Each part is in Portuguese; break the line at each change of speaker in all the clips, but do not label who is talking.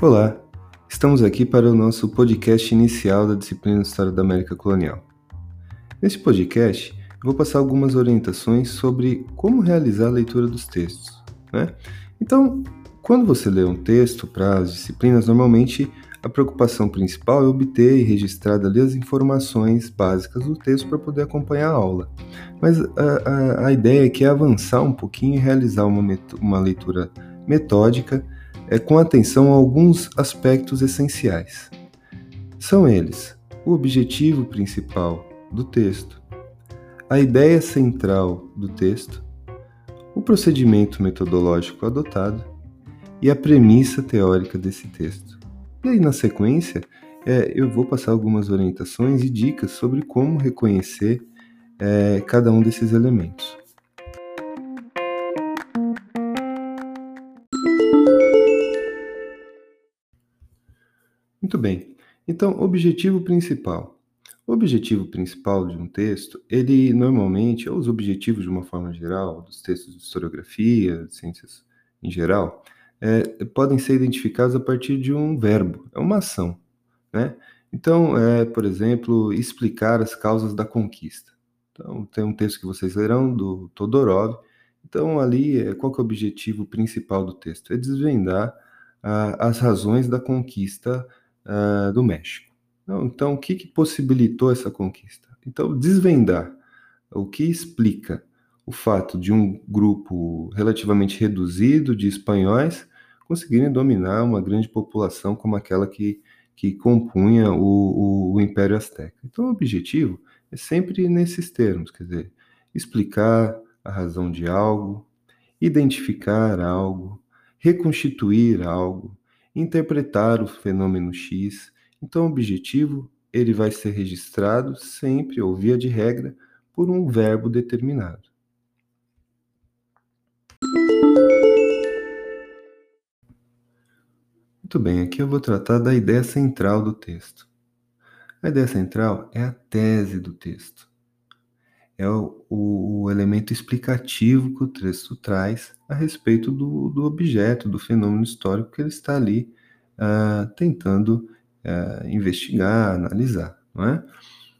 Olá, estamos aqui para o nosso podcast inicial da disciplina História da América Colonial. Neste podcast, eu vou passar algumas orientações sobre como realizar a leitura dos textos. Né? Então, quando você lê um texto para as disciplinas, normalmente a preocupação principal é obter e registrar ali as informações básicas do texto para poder acompanhar a aula. Mas a, a, a, ideia aqui é avançar um pouquinho e realizar uma, uma leitura metódica é, com atenção a alguns aspectos essenciais. São eles: o objetivo principal do texto, a ideia central do texto, o procedimento metodológico adotado e a premissa teórica desse texto. E aí, na sequência, é, eu vou passar algumas orientações e dicas sobre como reconhecer é, cada um desses elementos. Muito bem. Então, objetivo principal. O objetivo principal de um texto, ele normalmente, ou os objetivos de uma forma geral, dos textos de historiografia, de ciências em geral, é, podem ser identificados a partir de um verbo, é uma ação, né? Então, é, por exemplo, explicar as causas da conquista. Então, tem um texto que vocês lerão do Todorov. Então, ali, é, qual é o objetivo principal do texto? É desvendar ah, as razões da conquista ah, do México. Então, então, o que, que possibilitou essa conquista? Então, desvendar o que explica o fato de um grupo relativamente reduzido de espanhóis conseguirem dominar uma grande população como aquela que, que compunha o, o, o Império Azteca. Então, o objetivo é sempre nesses termos, quer dizer, explicar a razão de algo, identificar algo, reconstituir algo, interpretar o fenômeno X. Então, o objetivo ele vai ser registrado sempre, ou via de regra, por um verbo determinado. Muito bem, aqui eu vou tratar da ideia central do texto. A ideia central é a tese do texto. É o, o, elemento explicativo que o texto traz a respeito do, do, objeto, do fenômeno histórico que ele está ali uh, tentando uh, investigar, analisar, não é?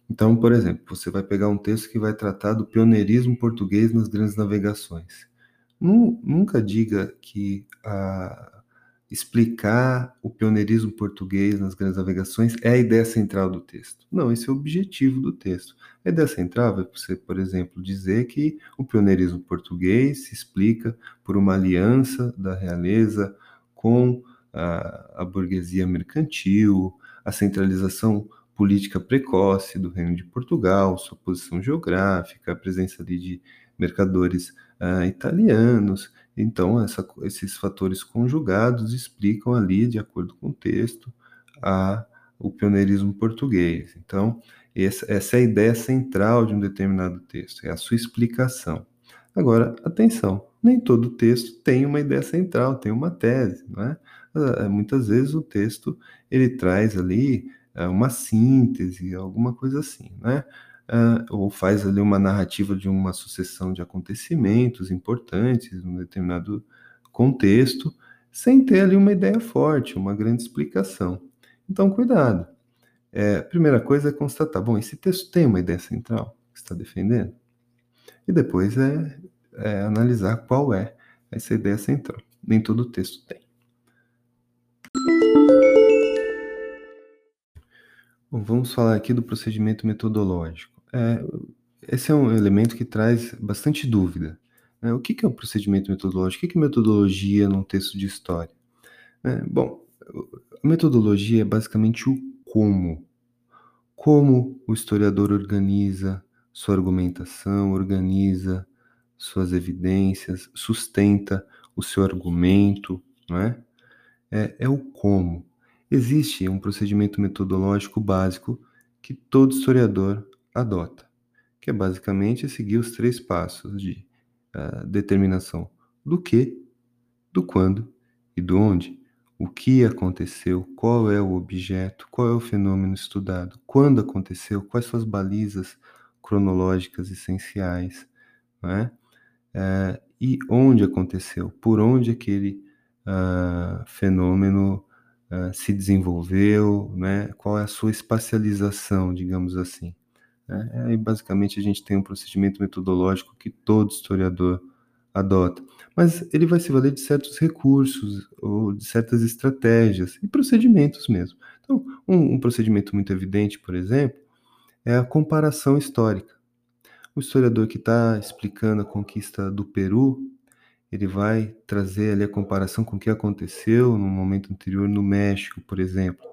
Então, por exemplo, você vai pegar um texto que vai tratar do pioneirismo português nas grandes navegações. Nunca diga que a, explicar o pioneirismo português nas grandes navegações é a ideia central do texto. Não, esse é o objetivo do texto. A ideia central vai ser, por exemplo, dizer que o pioneirismo português se explica por uma aliança da realeza com a, a burguesia mercantil, a centralização política precoce do Reino de Portugal, sua posição geográfica, a presença ali de mercadores uh, italianos então, essa, esses fatores conjugados explicam ali, de acordo com o texto, a, o pioneirismo português. Então, essa, essa é a ideia central de um determinado texto, é a sua explicação. Agora, atenção, nem todo texto tem uma ideia central, tem uma tese, não é? Ah, muitas vezes o texto ele traz ali ah, uma síntese, alguma coisa assim, né? Uh, ou faz ali uma narrativa de uma sucessão de acontecimentos importantes num determinado contexto, sem ter ali uma ideia forte, uma grande explicação. Então, cuidado. É, primeira coisa é constatar, bom, esse texto tem uma ideia central que está defendendo? E depois é, é analisar qual é essa ideia central. Nem todo texto tem. Bom, vamos falar aqui do procedimento metodológico. É, esse é um elemento que traz bastante dúvida. Né? O que é o procedimento metodológico? O que é metodologia num texto de história? É, bom, a metodologia é basicamente o como. Como o historiador organiza sua argumentação, organiza suas evidências, sustenta o seu argumento, não é? É, é o como. Existe um procedimento metodológico básico que todo historiador adota, que é basicamente seguir os três passos de uh, determinação do que, do quando e do onde. O que aconteceu, qual é o objeto, qual é o fenômeno estudado, quando aconteceu, quais são as balizas cronológicas essenciais, é? Uh, e onde aconteceu, por onde aquele uh, fenômeno uh, se desenvolveu, né? qual é a sua espacialização, digamos assim. Né? Aí, basicamente, a gente tem um procedimento metodológico que todo historiador adota. Mas ele vai se valer de certos recursos ou de certas estratégias e procedimentos mesmo. Então, um, um procedimento muito evidente, por exemplo, é a comparação histórica. O historiador que está explicando a conquista do Peru, ele vai trazer ali a comparação com o que aconteceu no momento anterior no México, por exemplo.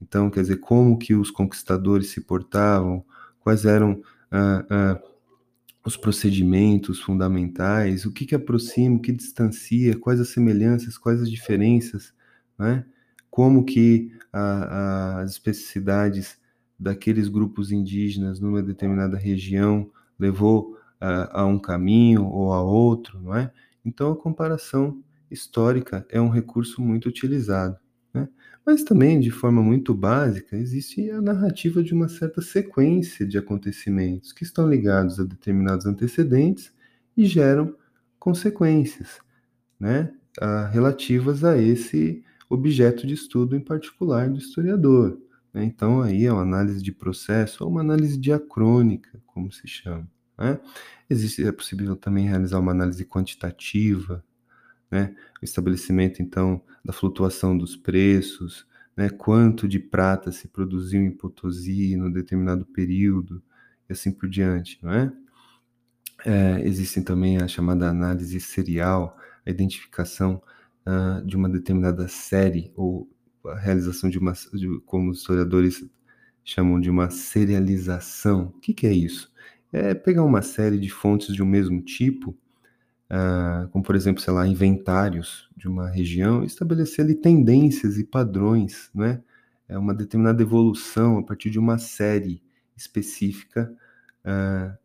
Então, quer dizer, como que os conquistadores se portavam, quais eram ah, ah, os procedimentos fundamentais, o que, que aproxima, o que distancia, quais as semelhanças, quais as diferenças, né? como que a, a, as especificidades daqueles grupos indígenas numa determinada região levou a, a um caminho ou a outro, não é? Então a comparação histórica é um recurso muito utilizado. Né? Mas também, de forma muito básica, existe a narrativa de uma certa sequência de acontecimentos que estão ligados a determinados antecedentes e geram consequências né, a, relativas a esse objeto de estudo em particular do historiador. Né? Então, aí é uma análise de processo ou uma análise diacrônica, como se chama. Né? Existe, é possível também realizar uma análise quantitativa, né? O estabelecimento, então, da flutuação dos preços, né? Quanto de prata se produziu em Potosí no determinado período, e assim por diante, não é? é existem também a chamada análise serial, a identificação uh, de uma determinada série, ou a realização de uma, de, como os historiadores chamam de uma serialização. O que, que é isso? É pegar uma série de fontes de um mesmo tipo uh, como por exemplo, sei lá, inventários de uma região, estabelecer ali tendências e padrões, né? É uma determinada evolução a partir de uma série específica uh,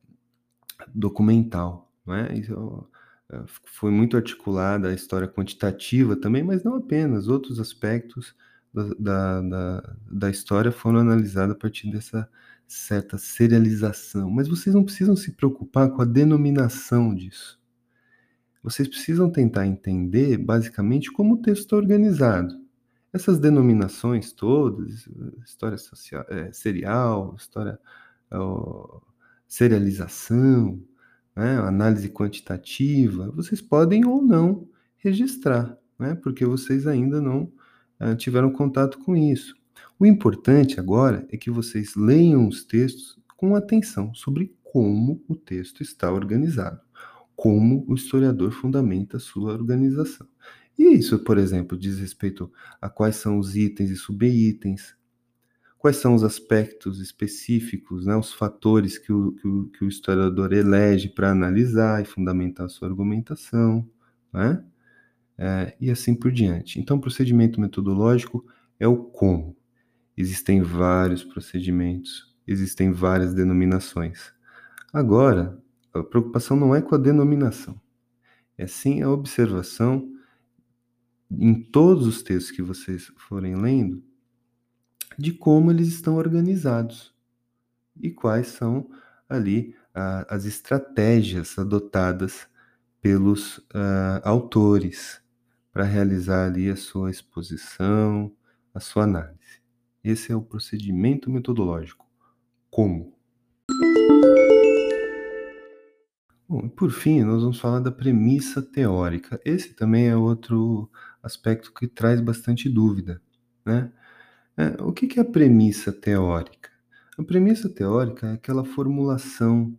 documental, não é? Isso, uh, foi muito articulada a história quantitativa também, mas não apenas, outros aspectos da, da, da história foram analisados a partir dessa certa serialização. Mas vocês não precisam se preocupar com a denominação disso vocês precisam tentar entender basicamente como o texto está organizado. Essas denominações todas, história social, é, serial, história serialização, né, análise quantitativa, vocês podem ou não registrar, né, porque vocês ainda não é, tiveram contato com isso. O importante agora é que vocês leiam os textos com atenção sobre como o texto está organizado como o historiador fundamenta sua organização. E isso, por exemplo, diz respeito a quais são os itens e subitens, quais são os aspectos específicos, né, os fatores que o, que o, que o historiador elege para analisar e fundamentar sua argumentação, né? É, e assim por diante. Então, o procedimento metodológico é o como. Existem vários procedimentos, existem várias denominações. Agora, a preocupação não é com a denominação, é sim a observação em todos os textos que vocês forem lendo de como eles estão organizados e quais são ali uh, as estratégias adotadas pelos uh, autores para realizar ali a sua exposição, a sua análise. Esse é o procedimento metodológico. Como? Bom, por fim, nós vamos falar da premissa teórica. Esse também é outro aspecto que traz bastante dúvida, né? É, o que é a premissa teórica? A premissa teórica é aquela formulação,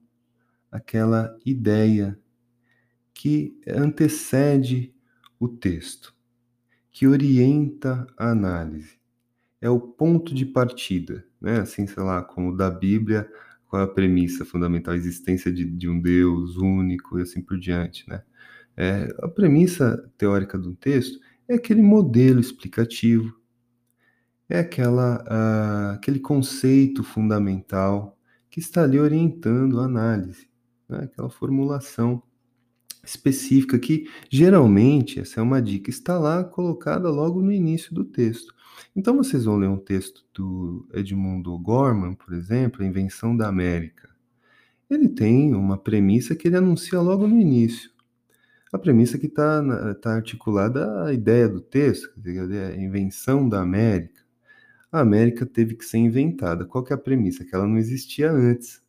aquela ideia que antecede o texto, que orienta a análise. É o ponto de partida, né? Assim, sei lá, como da Bíblia qual é a premissa fundamental? A existência de, de um Deus único e assim por diante, né? É, a premissa teórica do texto é aquele modelo explicativo, é aquela, aquele conceito fundamental que está ali orientando a análise, né? aquela formulação específica que geralmente, essa é uma dica, está lá colocada logo no início do texto. Então vocês vão ler um texto do Edmundo Gorman, por exemplo, A Invenção da América. Ele tem uma premissa que ele anuncia logo no início. a premissa que está tá articulada a ideia do texto, a invenção da América. A América teve que ser inventada. Qual que é a premissa? Que ela não existia antes.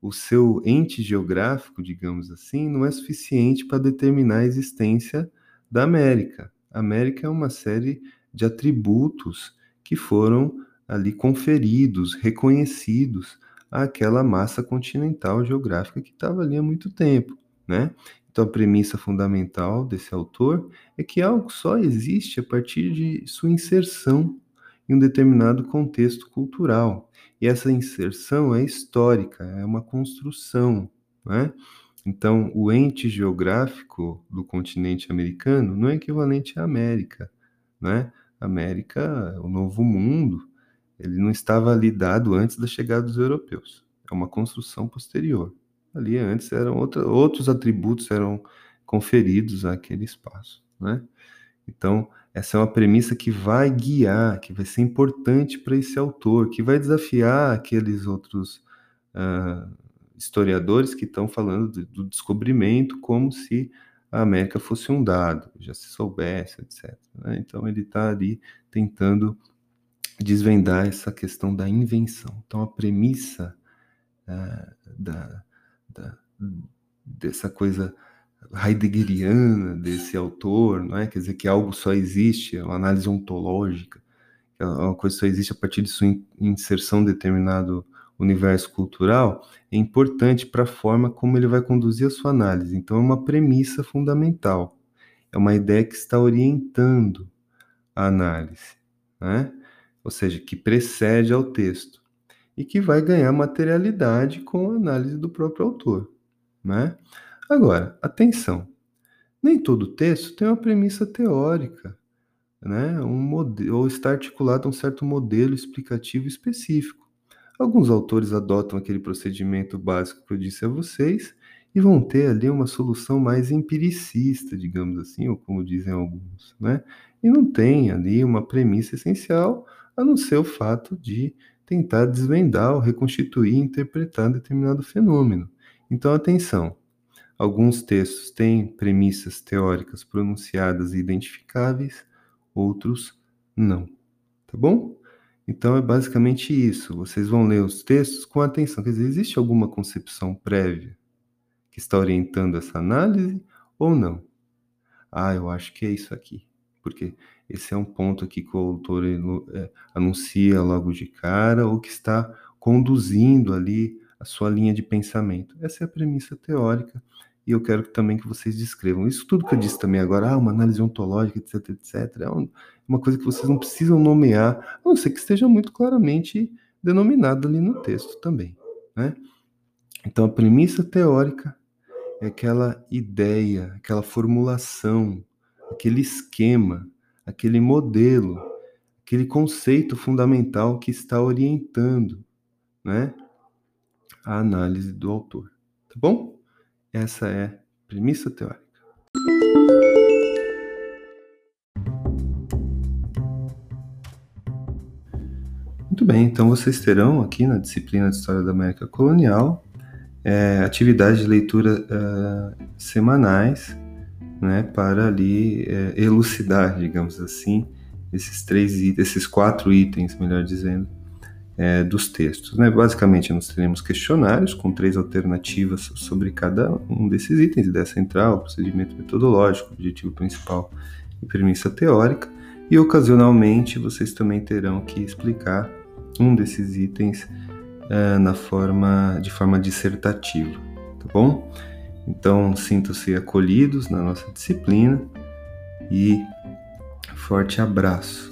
O seu ente geográfico, digamos assim, não é suficiente para determinar a existência da América. A América é uma série de atributos que foram ali conferidos, reconhecidos àquela massa continental geográfica que estava ali há muito tempo, né? Então a premissa fundamental desse autor é que algo só existe a partir de sua inserção em um determinado contexto cultural. E essa inserção é histórica, é uma construção, né? Então, o ente geográfico do continente americano não é equivalente à América, né? América, o novo mundo, ele não estava ali dado antes da chegada dos europeus. É uma construção posterior. Ali antes eram outra, outros atributos eram conferidos àquele espaço, né? Então, essa é uma premissa que vai guiar, que vai ser importante para esse autor, que vai desafiar aqueles outros uh, historiadores que estão falando do, do descobrimento como se a América fosse um dado, já se soubesse, etc. Né? Então ele está ali tentando desvendar essa questão da invenção. Então a premissa uh, da, da, dessa coisa heideggeriana desse autor, não é? Quer dizer que algo só existe, é uma análise ontológica, é uma coisa só existe a partir de sua inserção em determinado universo cultural, é importante para a forma como ele vai conduzir a sua análise. Então, é uma premissa fundamental. É uma ideia que está orientando a análise, né? ou seja, que precede ao texto e que vai ganhar materialidade com a análise do próprio autor. Né? Agora, atenção, nem todo texto tem uma premissa teórica, né? um modelo, ou está articulado a um certo modelo explicativo específico. Alguns autores adotam aquele procedimento básico que eu disse a vocês e vão ter ali uma solução mais empiricista, digamos assim, ou como dizem alguns, né? E não tem ali uma premissa essencial, a não ser o fato de tentar desvendar ou reconstituir interpretar determinado fenômeno. Então, atenção, alguns textos têm premissas teóricas pronunciadas e identificáveis, outros não. Tá bom? Então é basicamente isso. Vocês vão ler os textos com atenção. Quer dizer, existe alguma concepção prévia que está orientando essa análise ou não? Ah, eu acho que é isso aqui. Porque esse é um ponto aqui que o autor é, anuncia logo de cara ou que está conduzindo ali a sua linha de pensamento. Essa é a premissa teórica e eu quero também que vocês descrevam. Isso tudo que eu disse também agora, ah, uma análise ontológica, etc, etc, é uma coisa que vocês não precisam nomear, a não ser que esteja muito claramente denominado ali no texto também, né? Então, a premissa teórica é aquela ideia, aquela formulação, aquele esquema, aquele modelo, aquele conceito fundamental que está orientando, né, a análise do autor, tá bom? Essa é a premissa teórica. Muito bem, então vocês terão aqui na disciplina de História da América Colonial é, atividades de leitura uh, semanais né, para ali é, elucidar, digamos assim, esses três esses quatro itens, melhor dizendo, é, dos textos. Né? Basicamente, nós teremos questionários com três alternativas sobre cada um desses itens: ideia central, procedimento metodológico, objetivo principal e premissa teórica. E ocasionalmente vocês também terão que explicar um desses itens é, na forma de forma dissertativa, tá bom? Então sintam-se acolhidos na nossa disciplina e forte abraço.